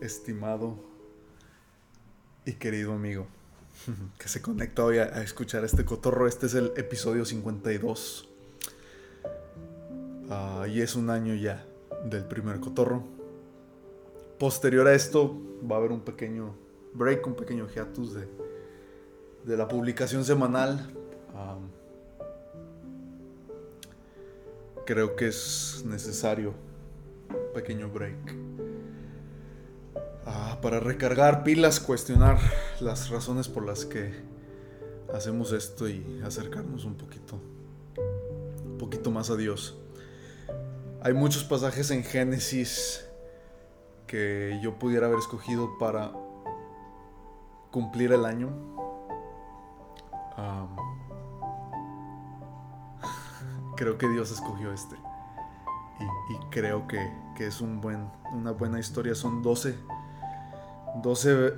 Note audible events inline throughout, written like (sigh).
estimado y querido amigo (laughs) que se conecta hoy a, escuchar este cotorro? Este es el episodio 52. Ah, y es un año ya del primer cotorro. Posterior a esto va a haber un pequeño break, un pequeño hiatus de, de la publicación semanal. creo que es necesario un pequeño break. Para recargar pilas, cuestionar las razones por las que hacemos esto y acercarnos un poquito, un poquito más a Dios. Hay muchos pasajes en Génesis que yo pudiera haber escogido para cumplir el año. (laughs) creo que Dios escogió este. Y, creo que, es un buen, una buena historia. Son 12, 12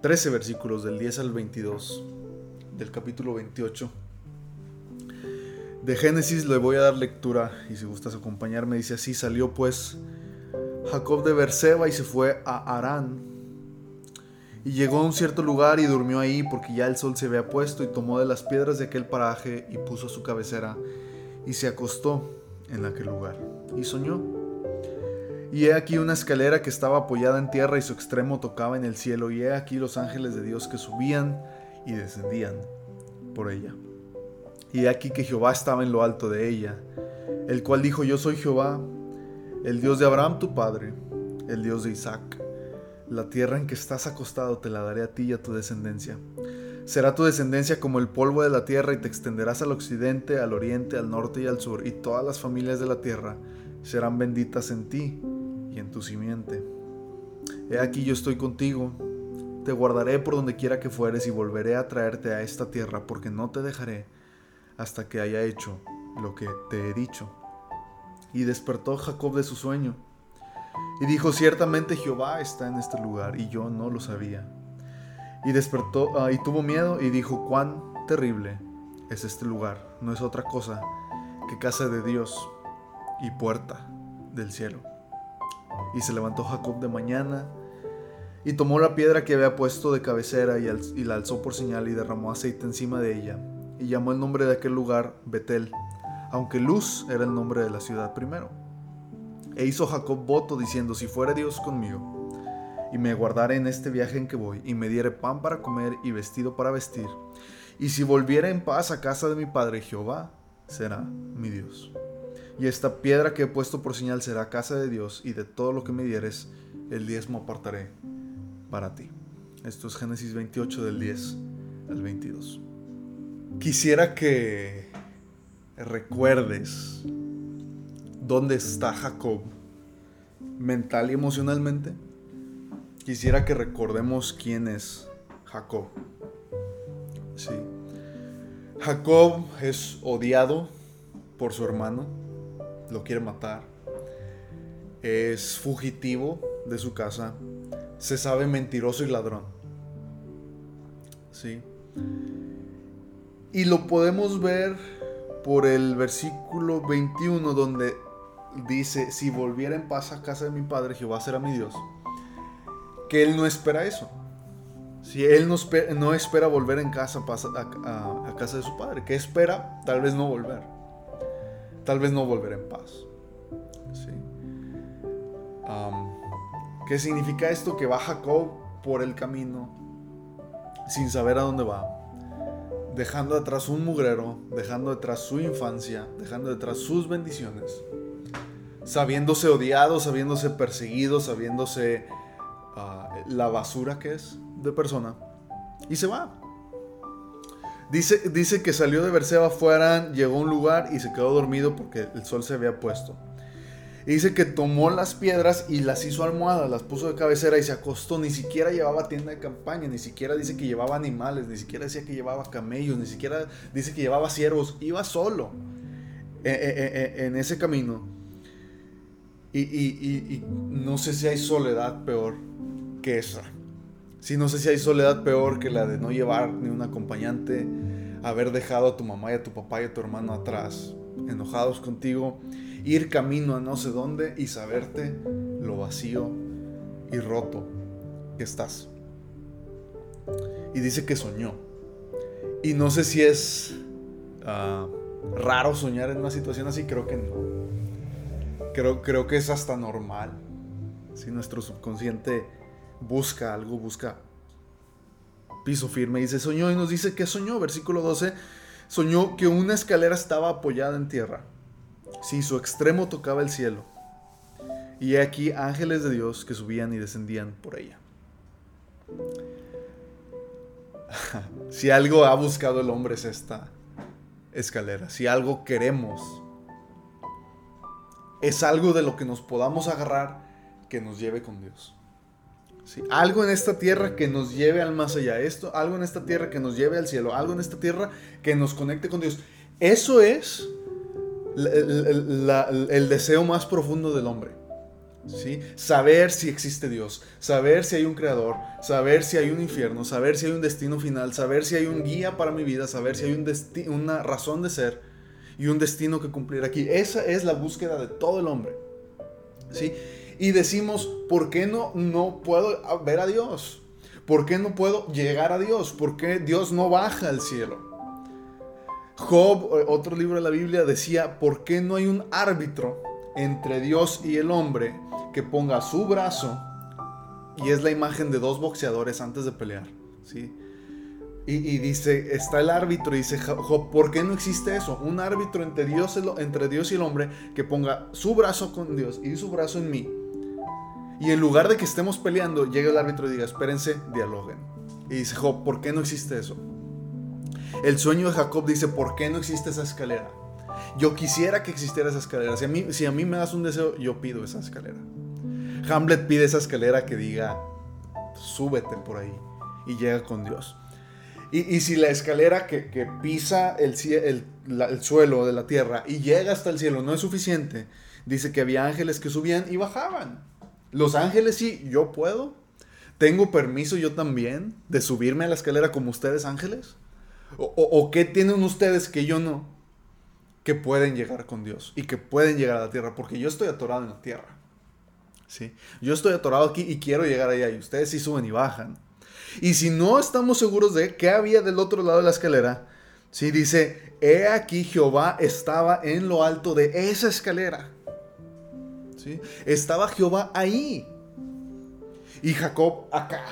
13 versículos del 10 al 22 del capítulo 28. De Génesis le voy a dar lectura y si gustas acompañarme dice así, salió pues Jacob de Berseba y se fue a Arán. Y llegó a un cierto lugar y durmió ahí porque ya el sol se había puesto y tomó de las piedras de aquel paraje y puso su cabecera y se acostó en aquel lugar y soñó. Y he aquí una escalera que estaba apoyada en tierra y su extremo tocaba en el cielo y he aquí los ángeles de Dios que subían y descendían por ella. Y he aquí que Jehová estaba en lo alto de ella, el cual dijo, yo soy Jehová, el Dios de Abraham tu padre, el Dios de Isaac. La tierra en que estás acostado te la daré a ti y a tu descendencia. Será tu descendencia como el polvo de la tierra y te extenderás al occidente, al oriente, al norte y al sur, y todas las familias de la tierra serán benditas en ti y en tu simiente. He aquí yo estoy contigo, te guardaré por donde quiera que fueres y volveré a traerte a esta tierra, porque no te dejaré hasta que haya hecho lo que te he dicho. Y despertó Jacob de su sueño, y dijo, ciertamente Jehová está en este lugar, y yo no lo sabía. Y despertó ah, y tuvo miedo y dijo, cuán terrible es este lugar. No es otra cosa que casa de Dios y puerta del cielo. Y se levantó Jacob de mañana y tomó la piedra que había puesto de cabecera y, la alzó por señal y derramó aceite encima de ella. Y llamó el nombre de aquel lugar Betel, aunque Luz era el nombre de la ciudad primero. E hizo Jacob voto diciendo, si fuera Dios conmigo, y me guardare en este viaje en que voy, y me diere pan para comer y vestido para vestir, y si volviera en paz a casa de mi padre Jehová, será mi Dios. Y esta piedra que he puesto por señal será casa de Dios, y de todo lo que me dieres, el diezmo apartaré para ti. Esto es Génesis 28 del 10 al 22. Quisiera que recuerdes dónde está Jacob mental y emocionalmente quisiera que recordemos quién es Jacob. Sí. Jacob es odiado por su hermano, lo quiere matar. Es fugitivo de su casa, se sabe mentiroso y ladrón. Sí. Y lo podemos ver por el versículo 21 donde dice, si volviera en paz a casa de mi padre, Jehová será mi Dios que él no espera eso. Si él no espera, volver en casa a, casa de su padre, que espera tal vez no volver. Tal vez no volver en paz. ¿Qué significa esto? Que va Jacob por el camino sin saber a dónde va. Dejando atrás un mugrero, dejando detrás su infancia, dejando detrás sus bendiciones. Sabiéndose odiado, sabiéndose perseguido, sabiéndose la basura que es de persona y se va. Dice, que salió de Berseba fuera, llegó a un lugar y se quedó dormido porque el sol se había puesto. Dice que tomó las piedras y las hizo almohadas, las puso de cabecera y se acostó. Ni siquiera llevaba tienda de campaña, ni siquiera dice que llevaba animales, ni siquiera decía que llevaba camellos, ni siquiera dice que llevaba siervos. Iba solo eh, eh, eh, en ese camino. Y no sé si hay soledad peor que esa. Si no sé si hay soledad peor que la de no llevar ni un acompañante, haber dejado a tu mamá y a tu papá y a tu hermano atrás, enojados contigo, ir camino a no sé dónde y saberte lo vacío y roto que estás. Y dice que soñó. Y no sé si es ah, raro soñar en una situación así, creo que no. Creo, creo que es hasta normal. Si nuestro subconsciente busca algo, busca piso firme. Y dice, soñó y nos dice que soñó. Versículo 12, soñó que una escalera estaba apoyada en tierra. Sí, su extremo tocaba el cielo. Y aquí ángeles de Dios que subían y descendían por ella. (laughs) si algo ha buscado el hombre es esta escalera. Si algo queremos, es algo de lo que nos podamos agarrar que nos lleve con Dios. Algo en esta tierra que nos lleve al más allá. Esto, algo en esta tierra que nos lleve al cielo. Algo en esta tierra que nos conecte con Dios. Eso es el deseo más profundo del hombre. ¿sí? Saber si existe Dios, saber si hay un creador, saber si hay un infierno, saber si hay un destino final, saber si hay un guía para mi vida, saber si hay un una razón de ser y un destino que cumplir aquí. Esa es la búsqueda de todo el hombre. ¿sí? Y decimos, ¿por qué no, no puedo ver a Dios? ¿Por qué no puedo llegar a Dios? ¿Por qué Dios no baja al cielo? Job, otro libro de la Biblia, decía, ¿por qué no hay un árbitro entre Dios y el hombre que ponga su brazo y es la imagen de dos boxeadores antes de pelear, ¿sí? Y, dice, está el árbitro y dice, ¿por qué no existe eso? Un árbitro entre Dios, entre Dios y el hombre que ponga su brazo con Dios y su brazo en mí. Y en lugar de que estemos peleando, llega el árbitro y diga, espérense, dialoguen. Y dice, Job, ¿por qué no existe eso? El sueño de Jacob dice, ¿por qué no existe esa escalera? Yo quisiera que existiera esa escalera. Si a mí, si a mí me das un deseo, yo pido esa escalera. Hamlet pide esa escalera que diga, súbete por ahí y llega con Dios. Y, si la escalera que, pisa el, el, suelo de la tierra y llega hasta el cielo no es suficiente, dice que había ángeles que subían y bajaban. Los ángeles sí, yo puedo. ¿Tengo permiso yo también de subirme a la escalera como ustedes ángeles? ¿O, qué tienen ustedes que yo no? Que pueden llegar con Dios y que pueden llegar a la tierra, porque yo estoy atorado en la tierra. ¿sí? Yo estoy atorado aquí y quiero llegar allá y ustedes sí suben y bajan. Y si no estamos seguros de qué había del otro lado de la escalera, ¿sí? dice, he aquí Jehová estaba en lo alto de esa escalera. Estaba Jehová ahí. Y Jacob acá.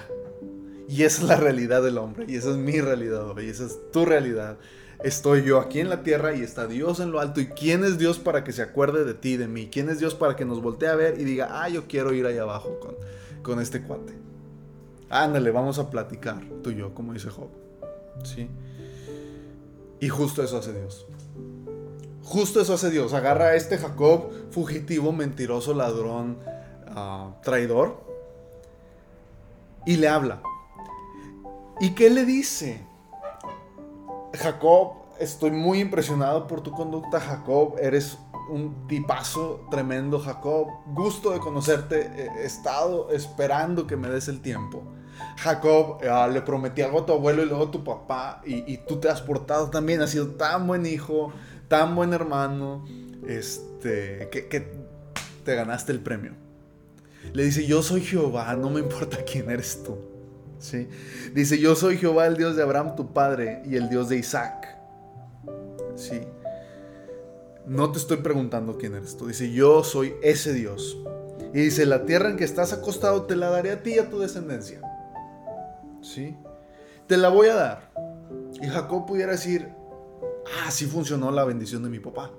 Y esa es la realidad del hombre. Y esa es mi realidad. Y esa es tu realidad estoy yo aquí en la tierra y está Dios en lo alto. ¿Y quién es Dios para que se acuerde de ti, de mí? ¿Quién es Dios para que nos voltee a ver y diga, ah, yo quiero ir ahí abajo con, con este cuate? Ándale, vamos a platicar, tú y yo, como dice Job. ¿Sí? Y justo eso hace Dios. Justo eso hace Dios. Agarra a este Jacob, fugitivo, mentiroso, ladrón, ah, traidor, y le habla. ¿Y qué le dice? Jacob, estoy muy impresionado por tu conducta, Jacob. Eres un tipazo tremendo, Jacob. Gusto de conocerte. He estado esperando que me des el tiempo. Jacob, ah, le prometí algo a tu abuelo y luego a tu papá. Y, tú te has portado también. Has sido tan buen hijo, tan buen hermano. Este, que, te ganaste el premio. Le dice, yo soy Jehová, no me importa quién eres tú. Dice, yo soy Jehová, el Dios de Abraham, tu padre, y el Dios de Isaac. Sí. No te estoy preguntando quién eres tú. Dice, yo soy ese Dios. Y dice, la tierra en que estás acostado te la daré a ti y a tu descendencia. ¿Sí? Te la voy a dar. Y Jacob pudiera decir, ah, sí funcionó la bendición de mi papá.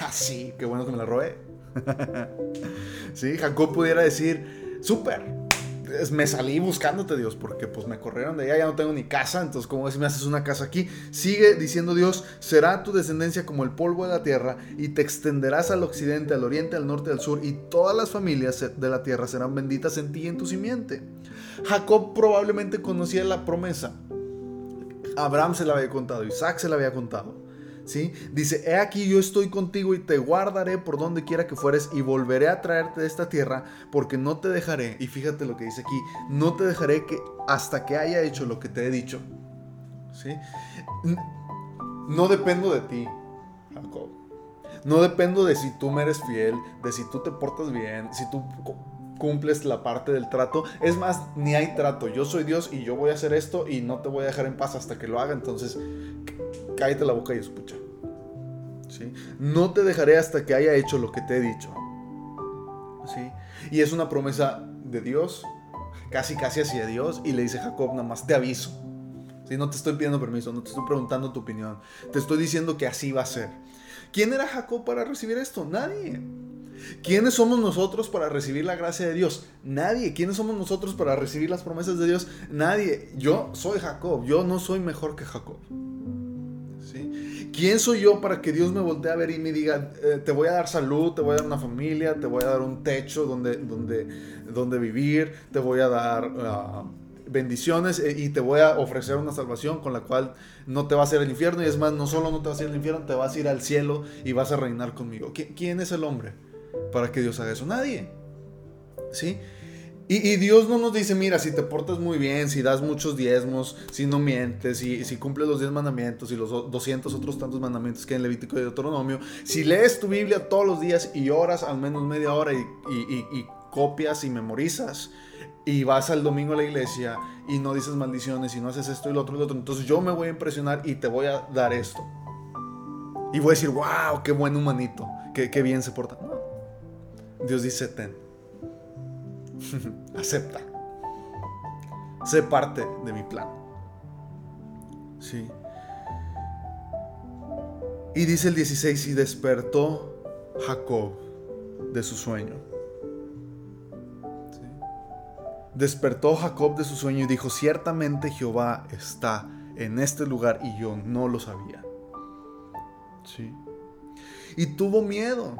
Ah, sí, qué bueno que me la robé. (laughs) sí, Jacob pudiera decir, súper, me salí buscándote, Dios, porque pues me corrieron de allá, ya no tengo ni casa, entonces como si me haces una casa aquí? Sigue diciendo Dios, será tu descendencia como el polvo de la tierra y te extenderás al occidente, al oriente, al norte, al sur y todas las familias de la tierra serán benditas en ti y en tu simiente. Jacob probablemente conocía la promesa. Abraham se la había contado, Isaac se la había contado. Dice, he aquí yo estoy contigo y te guardaré por donde quiera que fueres y volveré a traerte de esta tierra porque no te dejaré, y fíjate lo que dice aquí, no te dejaré que hasta que haya hecho lo que te he dicho. ¿Sí? No dependo de ti, Jacob. No dependo de si tú me eres fiel, de si tú te portas bien, si tú cumples la parte del trato. Es más, ni hay trato. Yo soy Dios y yo voy a hacer esto y no te voy a dejar en paz hasta que lo haga. Entonces, cállate la boca y escucha. ¿Sí? No te dejaré hasta que haya hecho lo que te he dicho. ¿Sí? Y es una promesa de Dios, casi casi hacia Dios, y le dice Jacob, nada más te aviso. Si No te estoy pidiendo permiso, no te estoy preguntando tu opinión, te estoy diciendo que así va a ser. ¿Quién era Jacob para recibir esto? Nadie. ¿Quiénes somos nosotros para recibir la gracia de Dios? Nadie. ¿Quiénes somos nosotros para recibir las promesas de Dios? Nadie. Yo soy Jacob. Yo no soy mejor que Jacob. ¿Quién soy yo para que Dios me voltee a ver y me diga, eh, te voy a dar salud, te voy a dar una familia, te voy a dar un techo donde, donde, donde vivir, te voy a dar... Ah, bendiciones eh, y te voy a ofrecer una salvación con la cual no te va a hacer el infierno y es más, no solo no te vas a ir al infierno, te vas a ir al cielo y vas a reinar conmigo. ¿Quién es el hombre para que Dios haga eso? Nadie. ¿Sí? Y, Dios no nos dice, mira, si te portas muy bien, si das muchos diezmos, si no mientes, si, si cumples los 10 mandamientos y los 200 otros tantos mandamientos que hay en Levítico y Deuteronomio, si lees tu Biblia todos los días y oras al menos media hora y, y copias y memorizas, y vas al domingo a la iglesia y no dices maldiciones y no haces esto y lo otro y lo otro, entonces yo me voy a impresionar y te voy a dar esto. Y voy a decir, wow, qué buen humanito, qué, qué bien se porta. Dios dice, ten, (laughs) acepta, sé parte de mi plan. Sí. Y dice el 16, y despertó Jacob de su sueño Despertó Jacob de su sueño y dijo, ciertamente Jehová está en este lugar y yo no lo sabía. ¿Sí? Y tuvo miedo.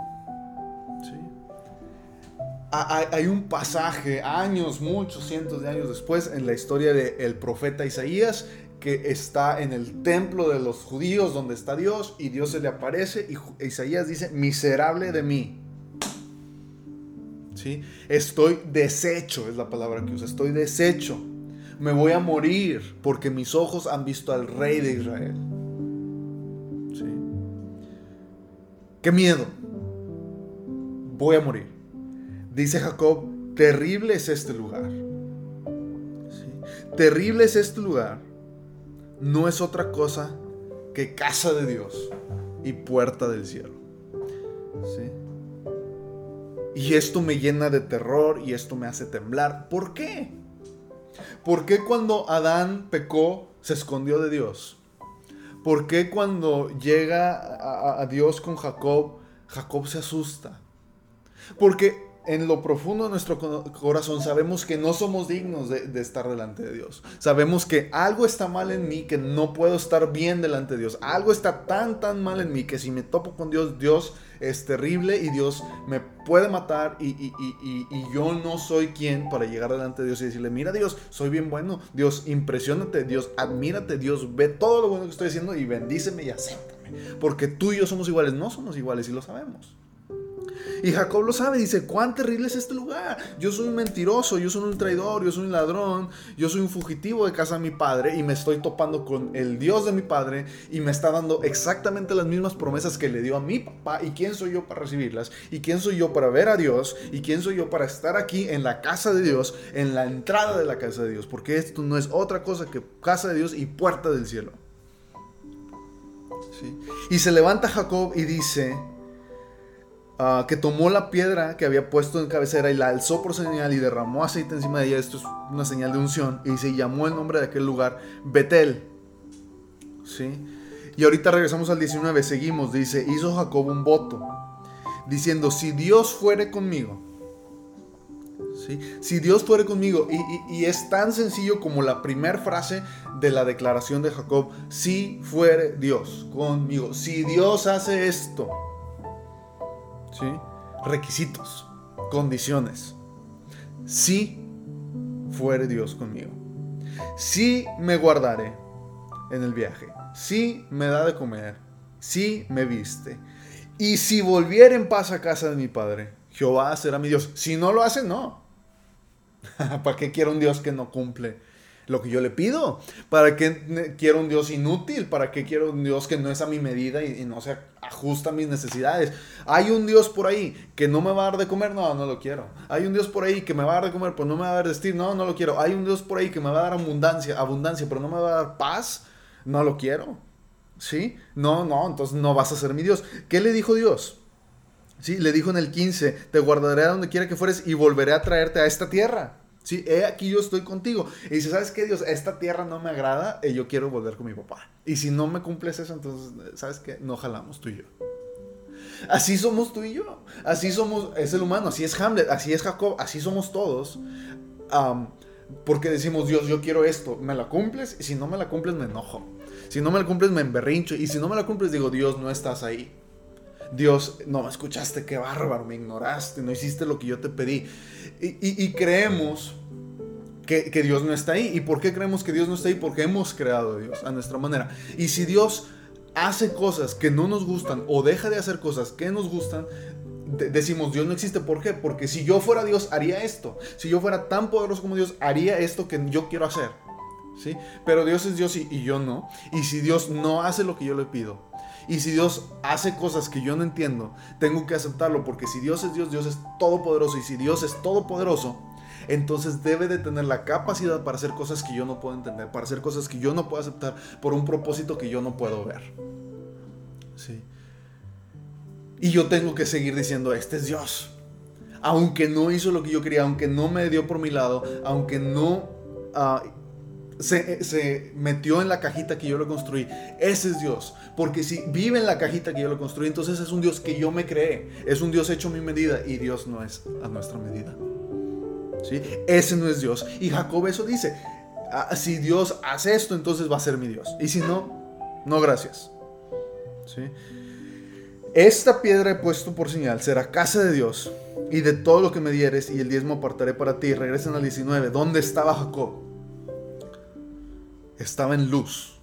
¿Sí? Hay un pasaje, años, muchos cientos de años después, en la historia del profeta Isaías, que está en el templo de los judíos donde está Dios y Dios se le aparece y Isaías dice, miserable de mí Estoy deshecho, es la palabra que usa, estoy deshecho. Me voy a morir porque mis ojos han visto al rey de Israel. ¿Sí? ¿Qué miedo? Voy a morir. Dice Jacob, terrible es este lugar. Terrible es este lugar. No es otra cosa que casa de Dios y puerta del cielo. ¿Sí? Y esto me llena de terror y esto me hace temblar. ¿Por qué? ¿Por qué cuando Adán pecó se escondió de Dios? ¿Por qué cuando llega a, Dios con Jacob, Jacob se asusta? Porque en lo profundo de nuestro corazón sabemos que no somos dignos de, estar delante de Dios. Sabemos que algo está mal en mí, que no puedo estar bien delante de Dios. Algo está tan, tan mal en mí que si me topo con Dios, Dios es terrible y Dios me puede matar y, yo no soy quien para llegar delante de Dios y decirle, mira Dios, soy bien bueno, Dios, impresionate, Dios, admírate, Dios, ve todo lo bueno que estoy haciendo y bendíceme y acéptame, porque tú y yo somos iguales, no somos iguales y lo sabemos. Y Jacob lo sabe, dice, cuán terrible es este lugar. Yo soy un mentiroso, yo soy un traidor, yo soy un ladrón, yo soy un fugitivo de casa de mi padre y me estoy topando con el Dios de mi padre y me está dando exactamente las mismas promesas que le dio a mi papá. ¿Y quién soy yo para recibirlas? ¿Y quién soy yo para ver a Dios? ¿Y quién soy yo para estar aquí en la casa de Dios, en la entrada de la casa de Dios? Porque esto no es otra cosa que casa de Dios y puerta del cielo. Y se levanta Jacob y dice, Ah, que tomó la piedra que había puesto en cabecera y la alzó por señal y derramó aceite encima de ella. Esto es una señal de unción. Y se llamó el nombre de aquel lugar Betel. ¿Sí? Y ahorita regresamos al 19. Seguimos. Dice: Hizo Jacob un voto. Diciendo: Si Dios fuere conmigo. ¿Sí? Si Dios fuere conmigo. Y, y es tan sencillo como la primera frase de la declaración de Jacob. Si fuere Dios conmigo. Si Dios hace esto requisitos, condiciones. Si fuere Dios conmigo. Si me guardaré en el viaje. Si me da de comer. Si me viste. Y si volviera en paz a casa de mi padre, Jehová será mi Dios. Si no lo hace, no. (laughs) ¿Para qué quiero un Dios que no cumple lo que yo le pido. ¿Para qué quiero un Dios inútil? ¿Para qué quiero un Dios que no es a mi medida y, no se ajusta a mis necesidades? Hay un Dios por ahí que no me va a dar de comer, no, no lo quiero. Hay un Dios por ahí que me va a dar de comer, pero no me va a dar vestir, no, no lo quiero. Hay un Dios por ahí que me va a dar abundancia, abundancia, pero no me va a dar paz, no lo quiero. ¿Sí? No, no, entonces no vas a ser mi Dios. ¿Qué le dijo Dios? Sí, le dijo en el 15, te guardaré a donde quiera que fueres y volveré a traerte a esta tierra. Sí, aquí yo estoy contigo. Y dice, ¿sabes qué, Dios? Esta tierra no me agrada y yo quiero volver con mi papá. Y si no me cumples eso, entonces, ¿sabes qué? No jalamos tú y yo. Así somos tú y yo. Así somos, es el humano, así es Hamlet, así es Jacob, así somos todos. porque decimos, Dios, yo quiero esto, me la cumples, y si no me la cumples, me enojo. Si no me la cumples, me emberrincho. Y si no me la cumples, digo, Dios, no estás ahí. Dios, no me escuchaste, qué bárbaro, me ignoraste, no hiciste lo que yo te pedí. Y, creemos que, Dios no está ahí. ¿Y por qué creemos que Dios no está ahí? Porque hemos creado a Dios a nuestra manera. Y si Dios hace cosas que no nos gustan o deja de hacer cosas que nos gustan, decimos Dios no existe. ¿Por qué? Porque si yo fuera Dios, haría esto. Si yo fuera tan poderoso como Dios, haría esto que yo quiero hacer. ¿Sí? Pero Dios es Dios y yo no. Y si Dios no hace lo que yo le pido, y si Dios hace cosas que yo no entiendo, tengo que aceptarlo porque si Dios es Dios, Dios es todopoderoso. Y si Dios es todopoderoso, entonces debe de tener la capacidad para hacer cosas que yo no puedo entender, para hacer cosas que yo no puedo aceptar por un propósito que yo no puedo ver. Sí. Y yo tengo que seguir diciendo, este es Dios. Aunque no hizo lo que yo quería, aunque no me dio por mi lado, aunque no ah, se, metió en la cajita que yo lo construí. Ese es Dios. Porque si vive en la cajita que yo lo construí, entonces es un Dios que yo me creé. Es un Dios hecho a mi medida y Dios no es a nuestra medida. ¿Sí? Ese no es Dios. Y Jacob eso dice. Ah, si Dios hace esto, entonces va a ser mi Dios. Y si no, no gracias. ¿Sí? Esta piedra he puesto por señal será casa de Dios y de todo lo que me dieres y el diezmo apartaré para ti. Regresen al 19. ¿Dónde estaba Jacob? Estaba en luz.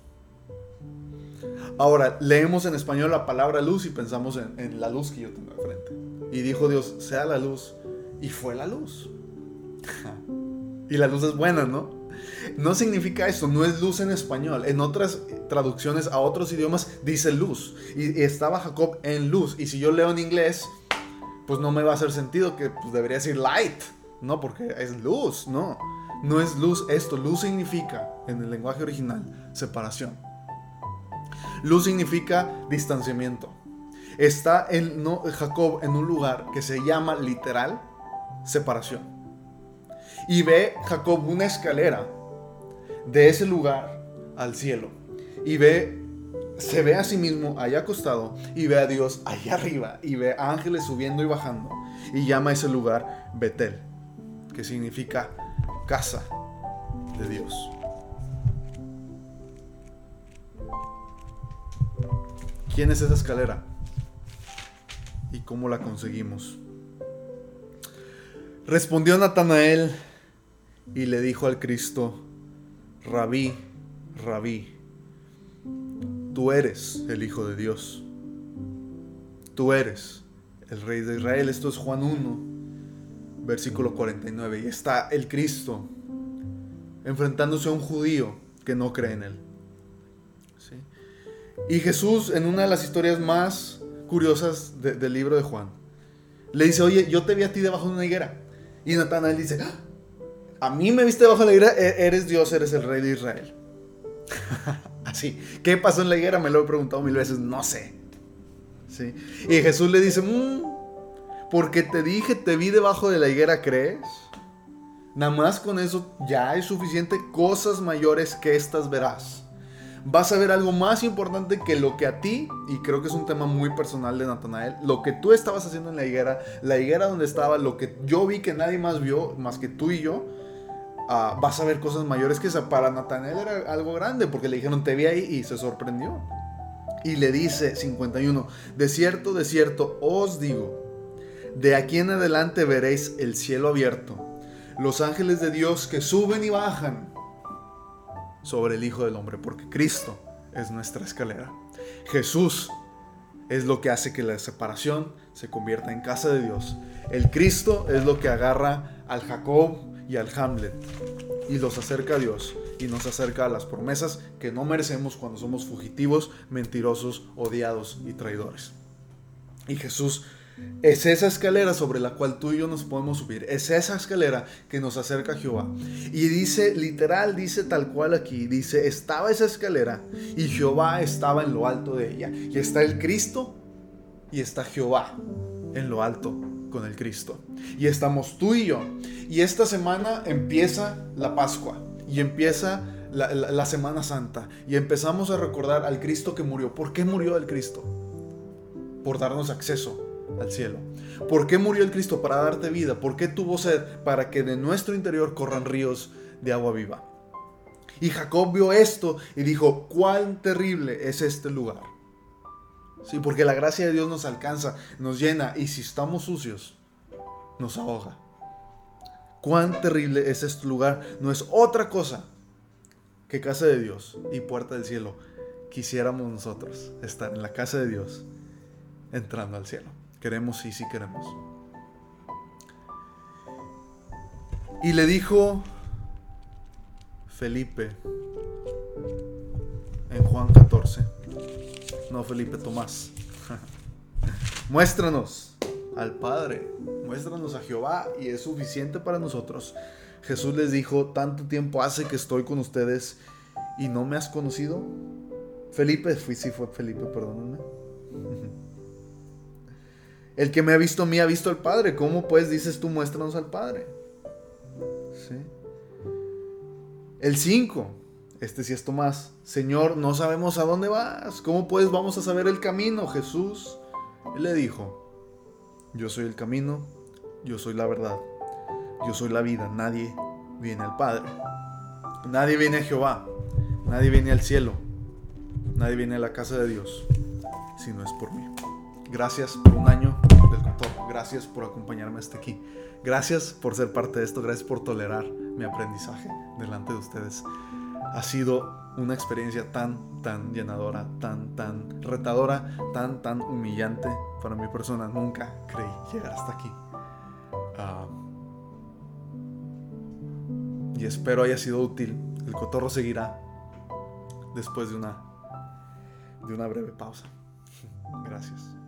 Ahora, leemos en español la palabra luz y pensamos en, la luz que yo tengo enfrente. Y dijo Dios, sea la luz. Y fue la luz. (laughs) y la luz es buena, ¿no? No significa eso, no es luz en español. En otras traducciones a otros idiomas dice luz. Y, estaba Jacob en luz. Y si yo leo en inglés, pues no me va a hacer sentido que pues, debería decir light. No, porque es luz, no. No es luz esto. Luz significa, en el lenguaje original, separación. Luz significa distanciamiento. Está en, no, Jacob en un lugar que se llama literal separación. Y ve Jacob una escalera de ese lugar al cielo. Y ve, se ve a sí mismo allá acostado y ve a Dios allá arriba y ve ángeles subiendo y bajando. Y llama a ese lugar Betel, que significa casa de Dios. ¿Quién es esa escalera? ¿Y cómo la conseguimos? Respondió Natanael y le dijo al Cristo, Rabí, Rabí, tú eres el Hijo de Dios. Tú eres el Rey de Israel. Esto es Juan 1, versículo 49. Y está el Cristo enfrentándose a un judío que no cree en él. Y Jesús, en una de las historias más curiosas del libro de Juan, le dice, oye, yo te vi a ti debajo de una higuera. Y Natanael dice, ah, a mí me viste debajo de la higuera, e-, eres Dios, eres el rey de Israel. (laughs) Así, ¿qué pasó en la higuera? Me lo he preguntado mil veces, no sé. ¿Sí? Y Jesús le dice, mmm, porque te dije, te vi debajo de la higuera, ¿crees? Nada más con eso ya es suficiente. Cosas mayores que estas verás. Vas a ver algo más importante que lo que a ti, y creo que es un tema muy personal de Natanael, lo que tú estabas haciendo en la higuera, la higuera donde estaba, lo que yo vi que nadie más vio, más que tú y yo, ah, vas a ver cosas mayores que esa. Para Natanael era algo grande, porque le dijeron, te vi ahí y se sorprendió. Y le dice 51, de cierto, de cierto, os digo, de aquí en adelante veréis el cielo abierto, los ángeles de Dios que suben y bajan sobre el Hijo del Hombre, porque Cristo es nuestra escalera. Jesús es lo que hace que la separación se convierta en casa de Dios. El Cristo es lo que agarra al Jacob y al Hamlet y los acerca a Dios y nos acerca a las promesas que no merecemos cuando somos fugitivos, mentirosos, odiados y traidores. Y Jesús es esa escalera sobre la cual tú y yo nos podemos subir. Es esa escalera que nos acerca a Jehová. Y dice, literal, dice tal cual aquí, dice, estaba esa escalera y Jehová estaba en lo alto de ella. Y está el Cristo y está Jehová en lo alto con el Cristo. Y estamos tú y yo. Y esta semana empieza la Pascua y empieza la, Semana Santa. Y empezamos a recordar al Cristo que murió. ¿Por qué murió el Cristo? Por darnos acceso al cielo. ¿Por qué murió el Cristo? Para darte vida. ¿Por qué tuvo sed? Para que de nuestro interior corran ríos de agua viva. Y Jacob vio esto y dijo, cuán terrible es este lugar. Sí, porque la gracia de Dios nos alcanza, nos llena y si estamos sucios, nos ahoga. Cuán terrible es este lugar. No es otra cosa que casa de Dios y puerta del cielo. Quisiéramos nosotros estar en la casa de Dios entrando al cielo. Queremos, y sí queremos. Y le dijo Felipe en Juan 14. No, Felipe Tomás. (laughs) Muéstranos al Padre, muéstranos a Jehová y es suficiente para nosotros. Jesús les dijo, tanto tiempo hace que estoy con ustedes y no me has conocido. Felipe, fui, sí fue Felipe, perdónenme. El que me ha visto a mí ha visto al Padre. ¿Cómo pues dices tú muéstranos al Padre? ¿Sí? El 5. Este sí es Tomás. Señor, no sabemos a dónde vas. ¿Cómo pues vamos a saber el camino? Jesús Él le dijo, yo soy el camino, yo soy la verdad, yo soy la vida. Nadie viene al Padre. Nadie viene a Jehová. Nadie viene al cielo. Nadie viene a la casa de Dios si no es por mí. Gracias por un año. Gracias por acompañarme hasta aquí. Gracias por ser parte de esto. Gracias por tolerar mi aprendizaje delante de ustedes. Ha sido una experiencia tan, tan llenadora, tan, tan retadora, tan, tan humillante para mi persona. Nunca creí llegar hasta aquí. Ah, y espero haya sido útil. El cotorro seguirá después de una, de una breve pausa. Gracias.